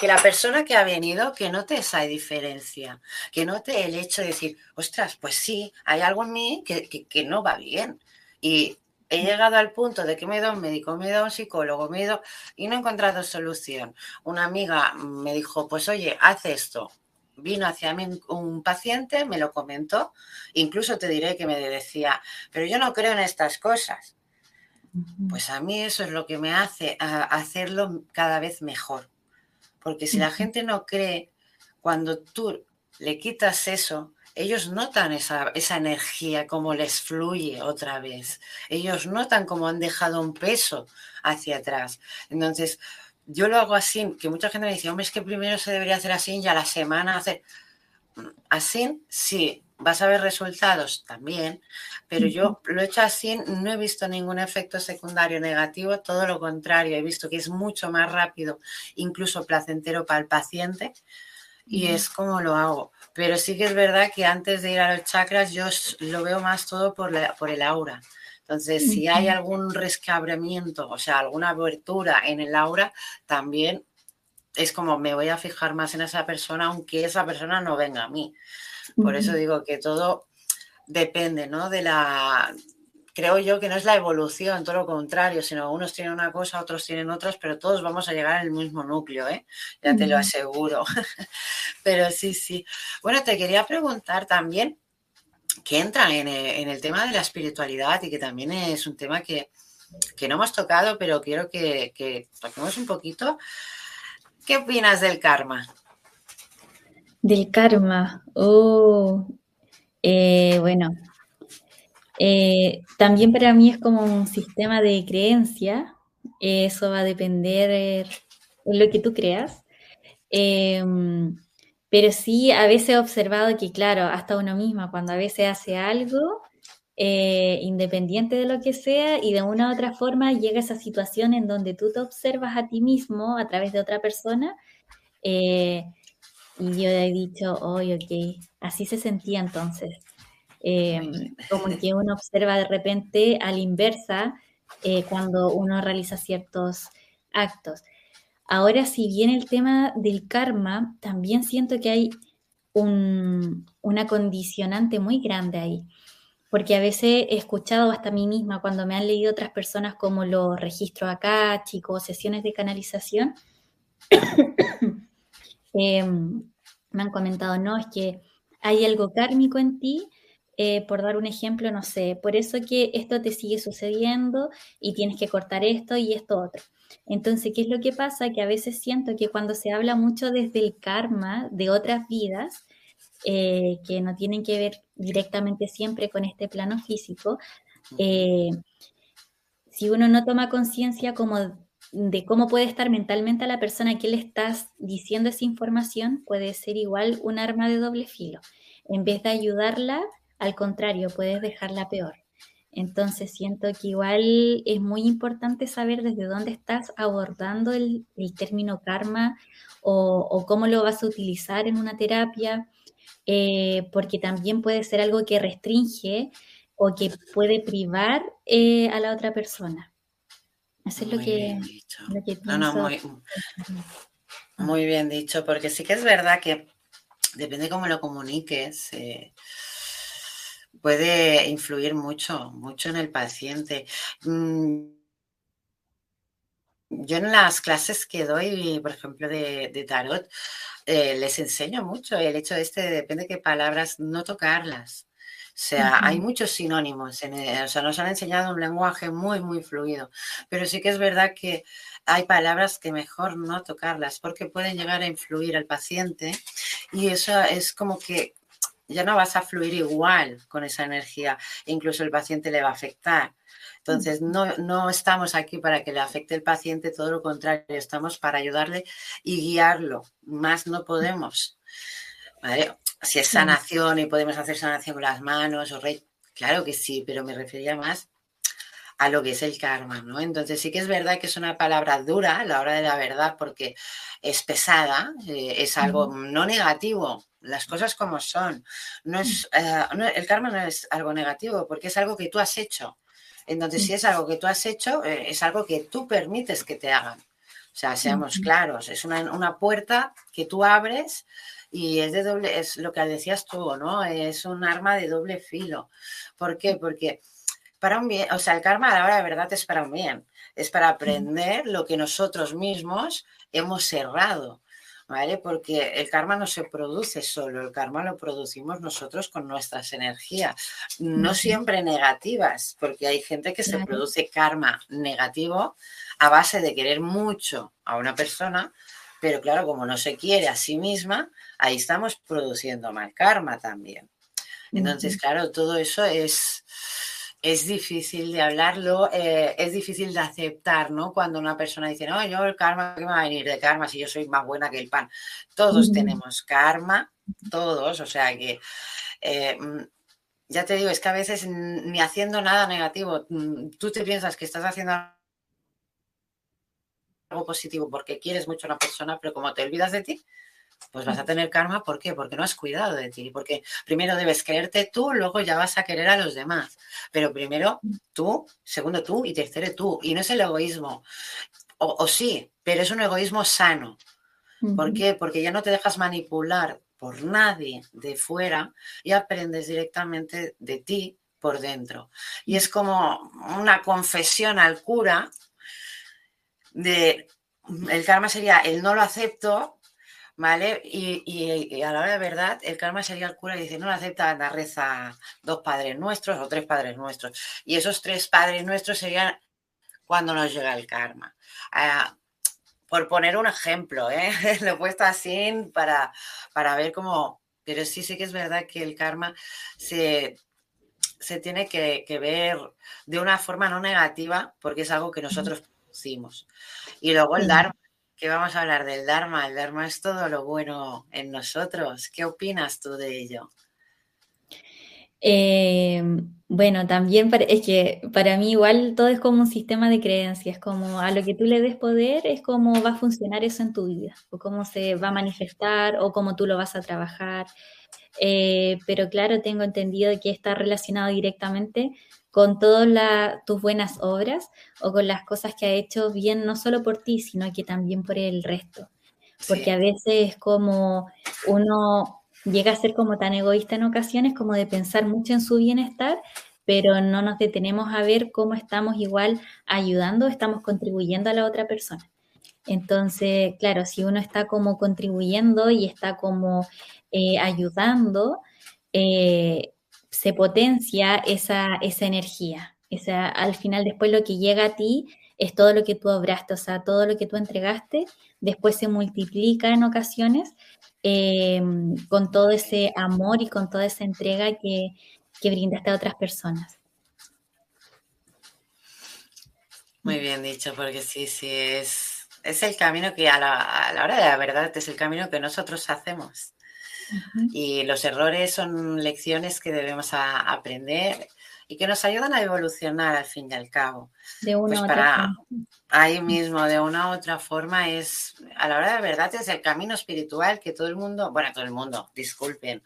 que la persona que ha venido, que note esa diferencia, que note el hecho de decir, ostras, pues sí, hay algo en mí que, que, no va bien. Y he llegado al punto de que me he ido a un médico, me he ido a un psicólogo, me he ido y no he encontrado solución. Una amiga me dijo, pues oye, haz esto vino hacia mí un paciente, me lo comentó, incluso te diré que me decía, pero yo no creo en estas cosas. Pues a mí eso es lo que me hace hacerlo cada vez mejor. Porque si la gente no cree, cuando tú le quitas eso, ellos notan esa, esa energía, como les fluye otra vez. Ellos notan cómo han dejado un peso hacia atrás. Entonces, yo lo hago así, que mucha gente me dice, hombre, es que primero se debería hacer así y a la semana hacer así, sí, vas a ver resultados también, pero yo lo he hecho así, no he visto ningún efecto secundario negativo, todo lo contrario, he visto que es mucho más rápido, incluso placentero para el paciente, y es como lo hago. Pero sí que es verdad que antes de ir a los chakras, yo lo veo más todo por, la, por el aura. Entonces, si hay algún rescabramiento, o sea, alguna abertura en el aura, también es como me voy a fijar más en esa persona, aunque esa persona no venga a mí. Por eso digo que todo depende, ¿no? De la. Creo yo que no es la evolución, todo lo contrario, sino unos tienen una cosa, otros tienen otras, pero todos vamos a llegar al mismo núcleo, ¿eh? Ya te lo aseguro. pero sí, sí. Bueno, te quería preguntar también, que entra eh, en, el tema de la espiritualidad y que también es un tema que, no hemos tocado, pero quiero que, toquemos un poquito. ¿Qué opinas del karma? Del karma. Oh, eh, bueno, eh, también para mí es como un sistema de creencia eso va a depender de lo que tú creas. Em, pero sí, a veces he observado que, claro, hasta uno misma, cuando a veces hace algo, eh, independiente de lo que sea, y de una u otra forma llega esa situación en donde tú te observas a ti mismo a través de otra persona, eh, y yo he dicho, oye, ok, así se sentía entonces. Em, como que uno observa de repente a la inversa eh, cuando uno realiza ciertos actos. Ahora, si bien el tema del karma, también siento que hay un, una condicionante muy grande ahí porque a veces he escuchado hasta a mí misma cuando me han leído otras personas como los registros acá, chicos, sesiones de canalización, em, me han comentado, no, es que hay algo kármico en ti, eh, por dar un ejemplo, no sé, por eso que esto te sigue sucediendo y tienes que cortar esto y esto otro. Entonces, ¿qué es lo que pasa? Que a veces siento que cuando se habla mucho desde el karma de otras vidas, eh, que no tienen que ver directamente siempre con este plano físico, eh, si uno no toma conciencia como de cómo puede estar mentalmente a la persona que le estás diciendo esa información, puede ser igual un arma de doble filo. En vez de ayudarla, al contrario, puedes dejarla peor. Entonces siento que igual es muy importante saber desde dónde estás abordando el, término karma o, o, cómo lo vas a utilizar en una terapia eh, porque también puede ser algo que restringe o que puede privar eh, a la otra persona. Eso es lo que, No, no, muy, muy, bien dicho, porque sí que es verdad que depende cómo lo comuniques, eh, puede influir mucho, mucho en el paciente. Mm, yo en las clases que doy, por ejemplo, de tarot, eh, les enseño mucho el hecho de este, depende de qué palabras, no tocarlas. O sea, hay muchos sinónimos, en o sea, nos han enseñado un lenguaje muy, muy fluido, pero sí que es verdad que hay palabras que mejor no tocarlas porque pueden llegar a influir al paciente y eso es como que ya no vas a fluir igual con esa energía, incluso el paciente le va a afectar. Entonces, no, no estamos aquí para que le afecte el paciente, todo lo contrario, estamos para ayudarle y guiarlo. Más no podemos. Si es sanación y podemos hacer sanación con las manos o rey, claro que sí, pero me refería más a lo que es el karma, ¿no? Entonces sí que es verdad que es una palabra dura a la hora de la verdad porque es pesada, eh, es algo no negativo, las cosas como son. No es, eh, el karma no es algo negativo porque es algo que tú has hecho. Entonces, si es algo que tú has hecho, eh, es algo que tú permites que te hagan. O sea, seamos claros, es una, puerta que tú abres y es de doble, es lo que decías tú, ¿no? Es un arma de doble filo. ¿Por qué? Porque para un bien, o sea, el karma a la hora de verdad es para un bien, es para aprender lo que nosotros mismos hemos cerrado. ¿vale? Porque el karma no se produce solo, el karma lo producimos nosotros con nuestras energías, no siempre negativas, porque hay gente que se produce karma negativo a base de querer mucho a una persona, pero claro, como no se quiere a sí misma, ahí estamos produciendo mal karma también. Entonces, claro, todo eso es, es difícil de hablarlo, eh, es difícil de aceptar, ¿no? Cuando una persona dice, no, yo el karma, ¿qué me va a venir de karma si yo soy más buena que el pan? Todos tenemos karma, todos, o sea que, eh, mm, ya te digo, es que a veces ni haciendo nada negativo, mm, tú te piensas que estás haciendo algo positivo porque quieres mucho a una persona, pero como te olvidas de ti, pues vas a tener karma. ¿Por qué? Porque no has cuidado de ti. Porque primero debes quererte tú, luego ya vas a querer a los demás. Pero primero tú, segundo tú y tercero tú. Y no es el egoísmo. O, sí, pero es un egoísmo sano. ¿Por qué? Porque ya no te dejas manipular por nadie de fuera y aprendes directamente de ti por dentro. Y es como una confesión al cura de el karma sería el no lo acepto, ¿vale? Y, a la hora de verdad, el karma sería el cura y dice, no lo acepta, la reza dos padres nuestros o tres padres nuestros. Y esos tres padres nuestros serían cuando nos llega el karma. Ah, por poner un ejemplo, ¿eh? lo he puesto así para, para ver cómo... Pero sí, sí que es verdad que el karma se, se tiene que, que ver de una forma no negativa, porque es algo que nosotros Y luego el Dharma, que vamos a hablar del Dharma. El Dharma es todo lo bueno en nosotros. ¿Qué opinas tú de ello? Eh, bueno, también es que para mí igual todo es como un sistema de creencias, como a lo que tú le des poder es cómo va a funcionar eso en tu vida, o cómo se va a manifestar, o cómo tú lo vas a trabajar. Eh, pero claro, tengo entendido que está relacionado directamente con todas tus buenas obras o con las cosas que ha hecho bien, no solo por ti, sino que también por el resto. Porque a veces es como uno llega a ser como tan egoísta en ocasiones como de pensar mucho en su bienestar, pero no nos detenemos a ver cómo estamos igual ayudando, estamos contribuyendo a la otra persona. Entonces, claro, si uno está como contribuyendo y está como eh, ayudando, eh, se potencia esa, esa energía. Esa, al final, después lo que llega a ti es todo lo que tú obraste, o sea, todo lo que tú entregaste, después se multiplica en ocasiones em, con todo ese amor y con toda esa entrega que, que brindaste a otras personas. Muy bien dicho, porque sí, sí, es, es el camino que a la, a la hora de la verdad es el camino que nosotros hacemos. Y los errores son lecciones que debemos aprender y que nos ayudan a evolucionar al fin y al cabo. De una pues otra forma. Ahí mismo, de una u otra forma, es a la hora de la verdad es el camino espiritual que todo el mundo, bueno, todo el mundo, disculpen,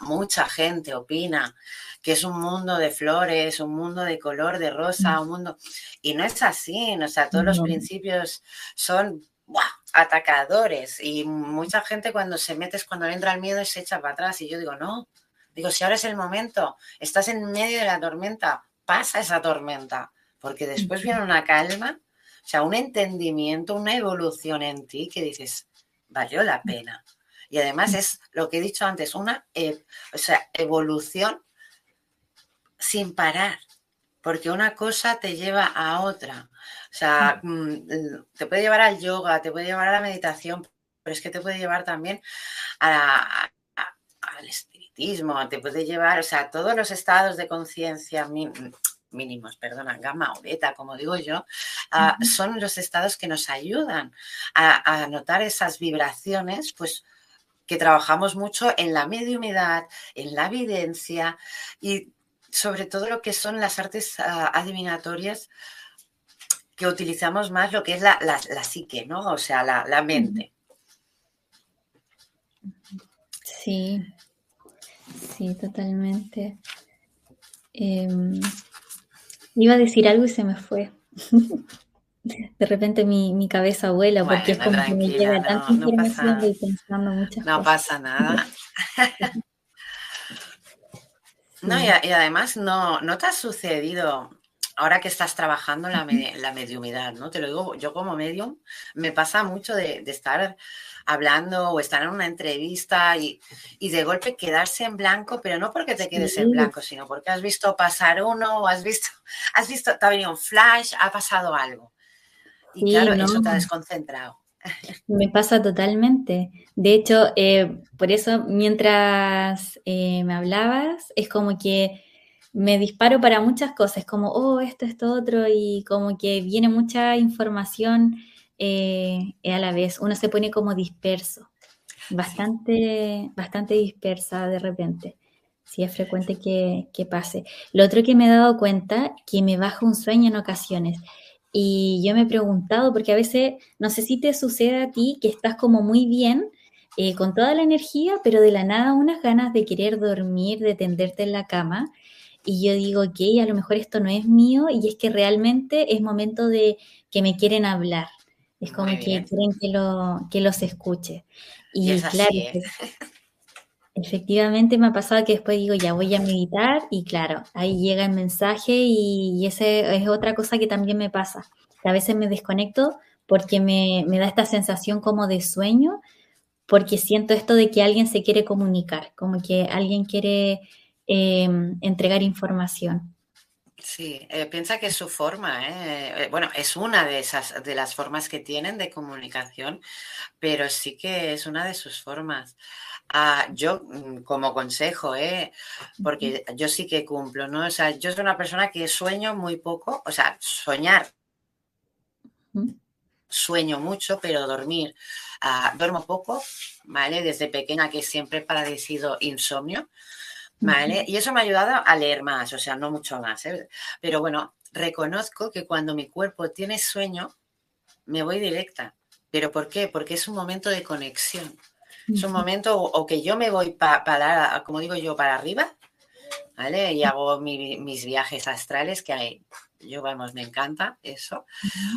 mucha gente opina que es un mundo de flores, un mundo de color de rosa, un mundo. Y no es así, o sea, todos los principios son atacadores y mucha gente cuando se metes, cuando entra el miedo se echa para atrás y yo digo, no, digo, si ahora es el momento, estás en medio de la tormenta, pasa esa tormenta, porque después viene una calma, o sea, un entendimiento, una evolución en ti que dices, valió la pena. Y además es lo que he dicho antes, una e, o sea, evolución sin parar, porque una cosa te lleva a otra. O sea, mm, te puede llevar al yoga, te puede llevar a la meditación, pero es que te puede llevar también al espiritismo, te puede llevar, o sea, todos los estados de conciencia mínimos, perdona, gamma o beta, como digo yo, ah, son los estados que nos ayudan a, notar esas vibraciones, pues que trabajamos mucho en la mediumidad, en la evidencia y sobre todo lo que son las artes ah, adivinatorias que utilizamos más lo que es la, psique, ¿no? O sea, la, mente. Sí, sí, totalmente. Em, iba a decir algo y se me fue. De repente mi, cabeza vuela porque es como que me llega tanta información y pensando muchas no cosas. No pasa nada. No, y, además no, no te ha sucedido ahora que estás trabajando la, la mediumidad, ¿no? Te lo digo, yo como medium me pasa mucho de, estar hablando o estar en una entrevista y, de golpe quedarse en blanco, pero no porque te quedes en blanco, sino porque has visto pasar uno o has visto, has visto, te ha venido un flash, ha pasado algo. Y claro, eso te ha desconcentrado. Me pasa totalmente. De hecho, eh, por eso mientras eh, me hablabas, es como que me disparo para muchas cosas, como, oh, esto, esto, otro, y como que viene mucha información eh, a la vez. Uno se pone como disperso, bastante, bastante dispersa de repente. Sí, es frecuente que, que pase. Lo otro que me he dado cuenta, que me baja un sueño en ocasiones. Y yo me he preguntado, porque a veces, no sé si te sucede a ti, que estás como muy bien, eh, con toda la energía, pero de la nada unas ganas de querer dormir, de tenderte en la cama y yo digo, ok, a lo mejor esto no es mío y es que realmente es momento de que me quieren hablar. Es como que quieren que, lo, que los escuche. Y, claro, pues, efectivamente me ha pasado que después digo, ya voy a meditar y claro, ahí llega el mensaje y, y esa es otra cosa que también me pasa. a veces me desconecto porque me, me da esta sensación como de sueño, porque siento esto de que alguien se quiere comunicar, como que alguien quiere Em, entregar información. Sí, eh, piensa que es su forma, ¿eh? Eh, bueno, es una de esas de las formas que tienen de comunicación, pero sí que es una de sus formas. Ah, yo mm, como consejo, porque yo sí que cumplo, ¿no? O sea, yo soy una persona que sueño muy poco, o sea, soñar Sueño mucho, pero dormir, uh, duermo poco, ¿vale? Desde pequeña que siempre he padecido insomnio, ¿vale? Y eso me ha ayudado a leer más, o sea, no mucho más, ¿eh? Pero bueno, reconozco que cuando mi cuerpo tiene sueño, me voy directa. ¿Pero por qué? Porque es un momento de conexión. Es un momento o, que yo me voy para, como digo yo, para arriba, ¿vale? Y hago mis viajes astrales, que hay, yo, vamos, me encanta eso.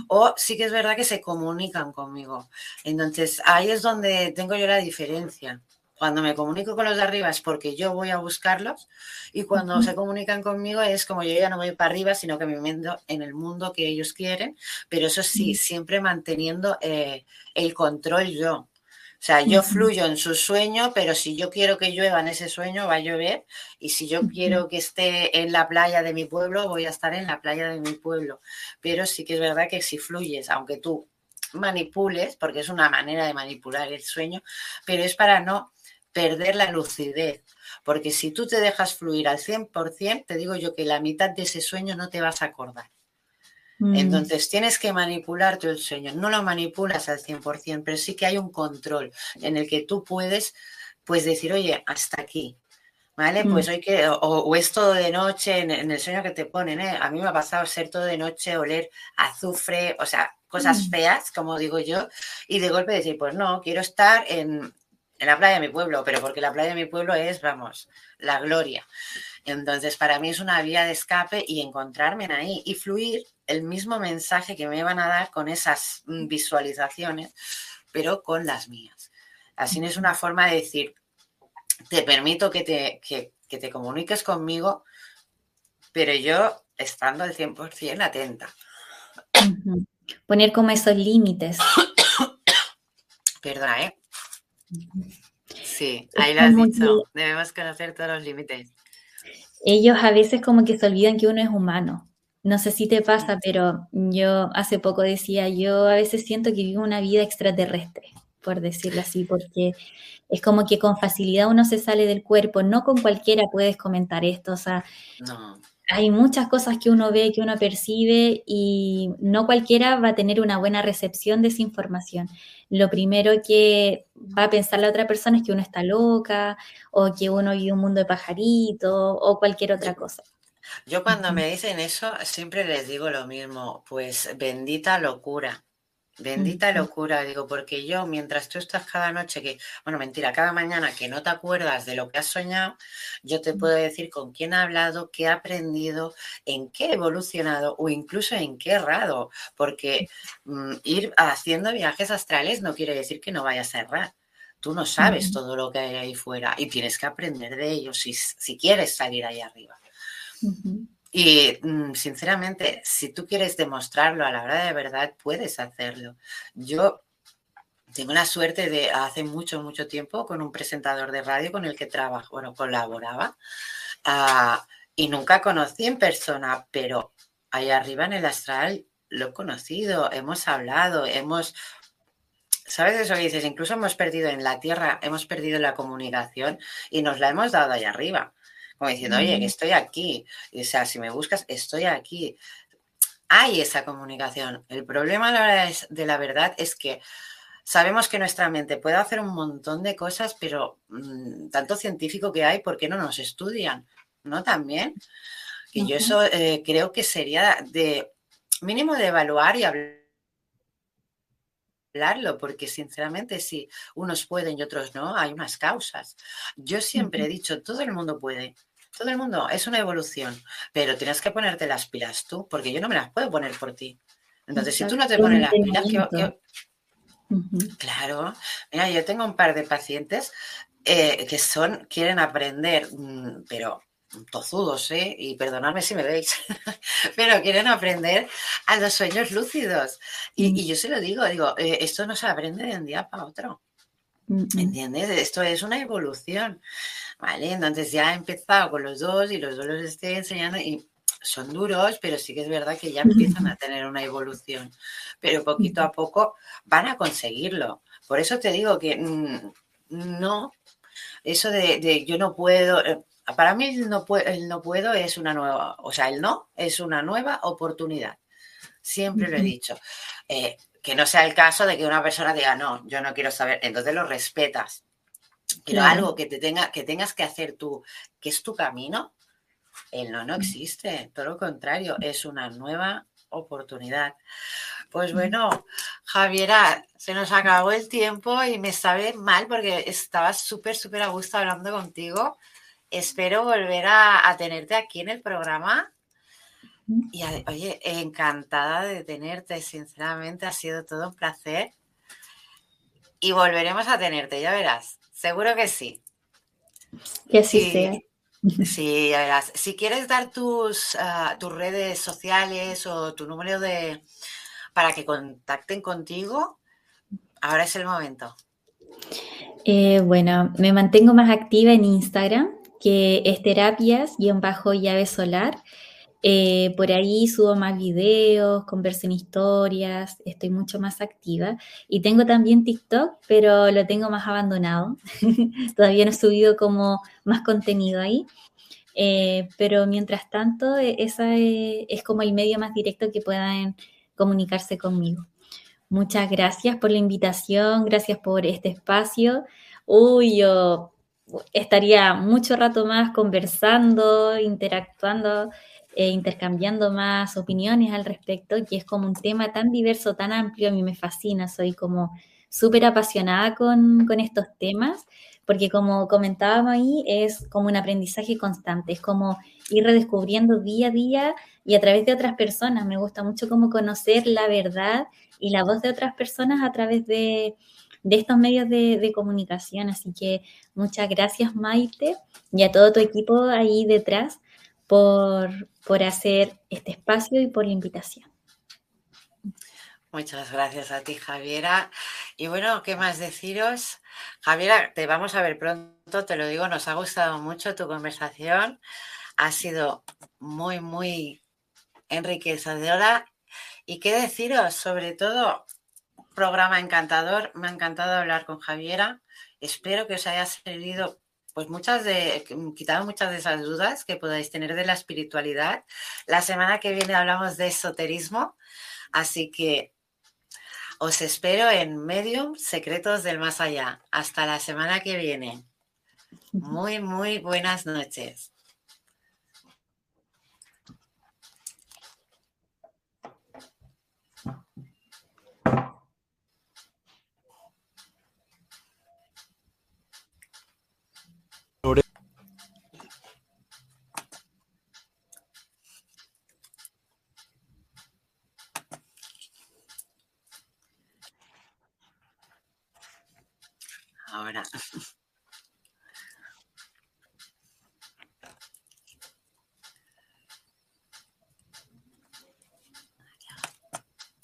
O sí que es verdad que se comunican conmigo. Entonces, ahí es donde tengo yo la diferencia. Cuando me comunico con los de arriba es porque yo voy a buscarlos y cuando se comunican conmigo es como yo ya no voy para arriba, sino que me meto en el mundo que ellos quieren, pero eso sí, siempre manteniendo eh, el control yo. O sea, yo fluyo en su sueño, pero si yo quiero que llueva en ese sueño, va a llover. Y si yo quiero que esté en la playa de mi pueblo, voy a estar en la playa de mi pueblo. Pero sí que es verdad que si fluyes, aunque tú manipules, porque es una manera de manipular el sueño, pero es para no perder la lucidez. Porque si tú te dejas fluir al 100%, te digo yo que la mitad de ese sueño no te vas a acordar. Mm. Entonces tienes que manipular tu el sueño. No lo manipulas al 100%, pero sí que hay un control en el que tú puedes pues decir, oye, hasta aquí. ¿Vale? Mm. Pues hoy que, o, es todo de noche en, el sueño que te ponen, ¿eh? A mí me ha pasado ser todo de noche, oler azufre, o sea, cosas mm. feas, como digo yo, y de golpe decir, pues no, quiero estar en, en la playa de mi pueblo, pero porque la playa de mi pueblo es, vamos, la gloria. Entonces, para mí es una vía de escape y encontrarme en ahí y fluir el mismo mensaje que me van a dar con esas visualizaciones, pero con las mías. Así es una forma de decir, te permito que te, que, te comuniques conmigo, pero yo estando al 100% atenta. Poner como esos límites. Perdona, ¿eh? Sí, ahí lo has dicho. Debemos conocer todos los límites. Ellos a veces como que se olvidan que uno es humano. No sé si te pasa, pero yo hace poco decía, yo a veces siento que vivo una vida extraterrestre, por decirlo así, porque es como que con facilidad uno se sale del cuerpo, no con cualquiera puedes comentar esto, o sea, no hay muchas cosas que uno ve, que uno percibe y no cualquiera va a tener una buena recepción de esa información. Lo primero que va a pensar la otra persona es que uno está loca o que uno vive un mundo de pajaritos o cualquier otra cosa. Yo cuando me dicen eso siempre les digo lo mismo, pues bendita locura. Bendita locura, digo, porque yo mientras tú estás cada noche que, bueno, mentira, cada mañana que no te acuerdas de lo que has soñado, yo te puedo decir con quién he hablado, qué he aprendido, en qué he evolucionado o incluso en qué errado, porque mm, ir haciendo viajes astrales no quiere decir que no vayas a errar. Tú no sabes todo lo que hay ahí fuera y tienes que aprender de ellos si, si quieres salir ahí arriba. Y mm, sinceramente, si tú quieres demostrarlo a la hora de verdad, puedes hacerlo. Yo tengo la suerte de hace mucho, mucho tiempo con un presentador de radio con el que trabajo, bueno, colaboraba. Ah, y nunca conocí en persona, pero ahí arriba en el astral lo he conocido, hemos hablado, hemos ¿Sabes eso que dices? Incluso hemos perdido en la Tierra, hemos perdido la comunicación y nos la hemos dado ahí arriba como diciendo, oye, que estoy aquí. o sea, si me buscas, estoy aquí. Hay esa comunicación. El problema a la hora de la verdad es que sabemos que nuestra mente puede hacer un montón de cosas, pero mm, tanto científico que hay, ¿por qué no nos estudian? ¿No? También. Y yo eso eh, creo que sería de mínimo de evaluar y hablar hablarlo, porque sinceramente si unos pueden y otros no, hay unas causas. Yo siempre he dicho, todo el mundo puede, todo el mundo, es una evolución, pero tienes que ponerte las pilas tú, porque yo no me las puedo poner por ti. Entonces, si tú no te pones las pilas, ¿qué, Claro, mira, yo tengo un par de pacientes eh, que son, quieren aprender, mm, pero tozudos, ¿eh? Y perdonadme si me veis, pero quieren aprender a los sueños lúcidos. Y, mm. yo se lo digo, digo, eh, esto no se aprende de un día para otro. Mm, mm. ¿Entiendes? Esto es una evolución. ¿Vale? Entonces ya he empezado con los dos y los dos los estoy enseñando y son duros, pero sí que es verdad que ya empiezan a tener una evolución. Pero poquito a poco van a conseguirlo. Por eso te digo que no, eso de, de yo no puedo, eh, para mí el no, puedo, no puedo es una nueva, o sea, el no es una nueva oportunidad. Siempre lo he dicho. Eh, que no sea el caso de que una persona diga, no, yo no quiero saber, entonces lo respetas. Pero algo que, te tenga, que tengas que hacer tú, que es tu camino, el no no existe. Todo lo contrario, es una nueva oportunidad. Pues bueno, Javiera, se nos acabó el tiempo y me sabe mal porque estaba súper, súper a gusto hablando contigo. Espero volver a, tenerte aquí en el programa. Y oye, encantada de tenerte, sinceramente, ha sido todo un placer. Y volveremos a tenerte, ya verás. Seguro que sí. Que sí, sea. Sí, ya verás. Si quieres dar tus, ah, tus redes sociales o tu número de para que contacten contigo, ahora es el momento. Eh, bueno, me mantengo más activa en Instagram, que es terapias-llave solar. Eh, por ahí subo más videos, converso en historias, estoy mucho más activa. Y tengo también TikTok, pero lo tengo más abandonado. Todavía no he subido como más contenido ahí. Eh, pero mientras tanto, e, esa es, es, como el medio más directo que puedan comunicarse conmigo. Muchas gracias por la invitación, gracias por este espacio. Uy, yo estaría mucho rato más conversando, interactuando e intercambiando más opiniones al respecto, que es como un tema tan diverso, tan amplio, a mí me fascina, soy como súper apasionada con, con, estos temas, porque como comentábamos ahí, es como un aprendizaje constante, es como ir redescubriendo día a día y a través de otras personas. Me gusta mucho como conocer la verdad y la voz de otras personas a través de, de estos medios de, de, comunicación. Así que muchas gracias Maite y a todo tu equipo ahí detrás por, por hacer este espacio y por la invitación. Muchas gracias a ti, Javiera. Y bueno, ¿qué más deciros? Javiera, te vamos a ver pronto, te lo digo, nos ha gustado mucho tu conversación. Ha sido muy, muy enriquecedora. Y qué deciros, sobre todo, programa encantador. Me ha encantado hablar con Javiera. Espero que os haya servido pues muchas de, quitado muchas de esas dudas que podáis tener de la espiritualidad. La semana que viene hablamos de esoterismo, así que os espero en Medium Secretos del Más Allá. Hasta la semana que viene. Muy, muy buenas noches.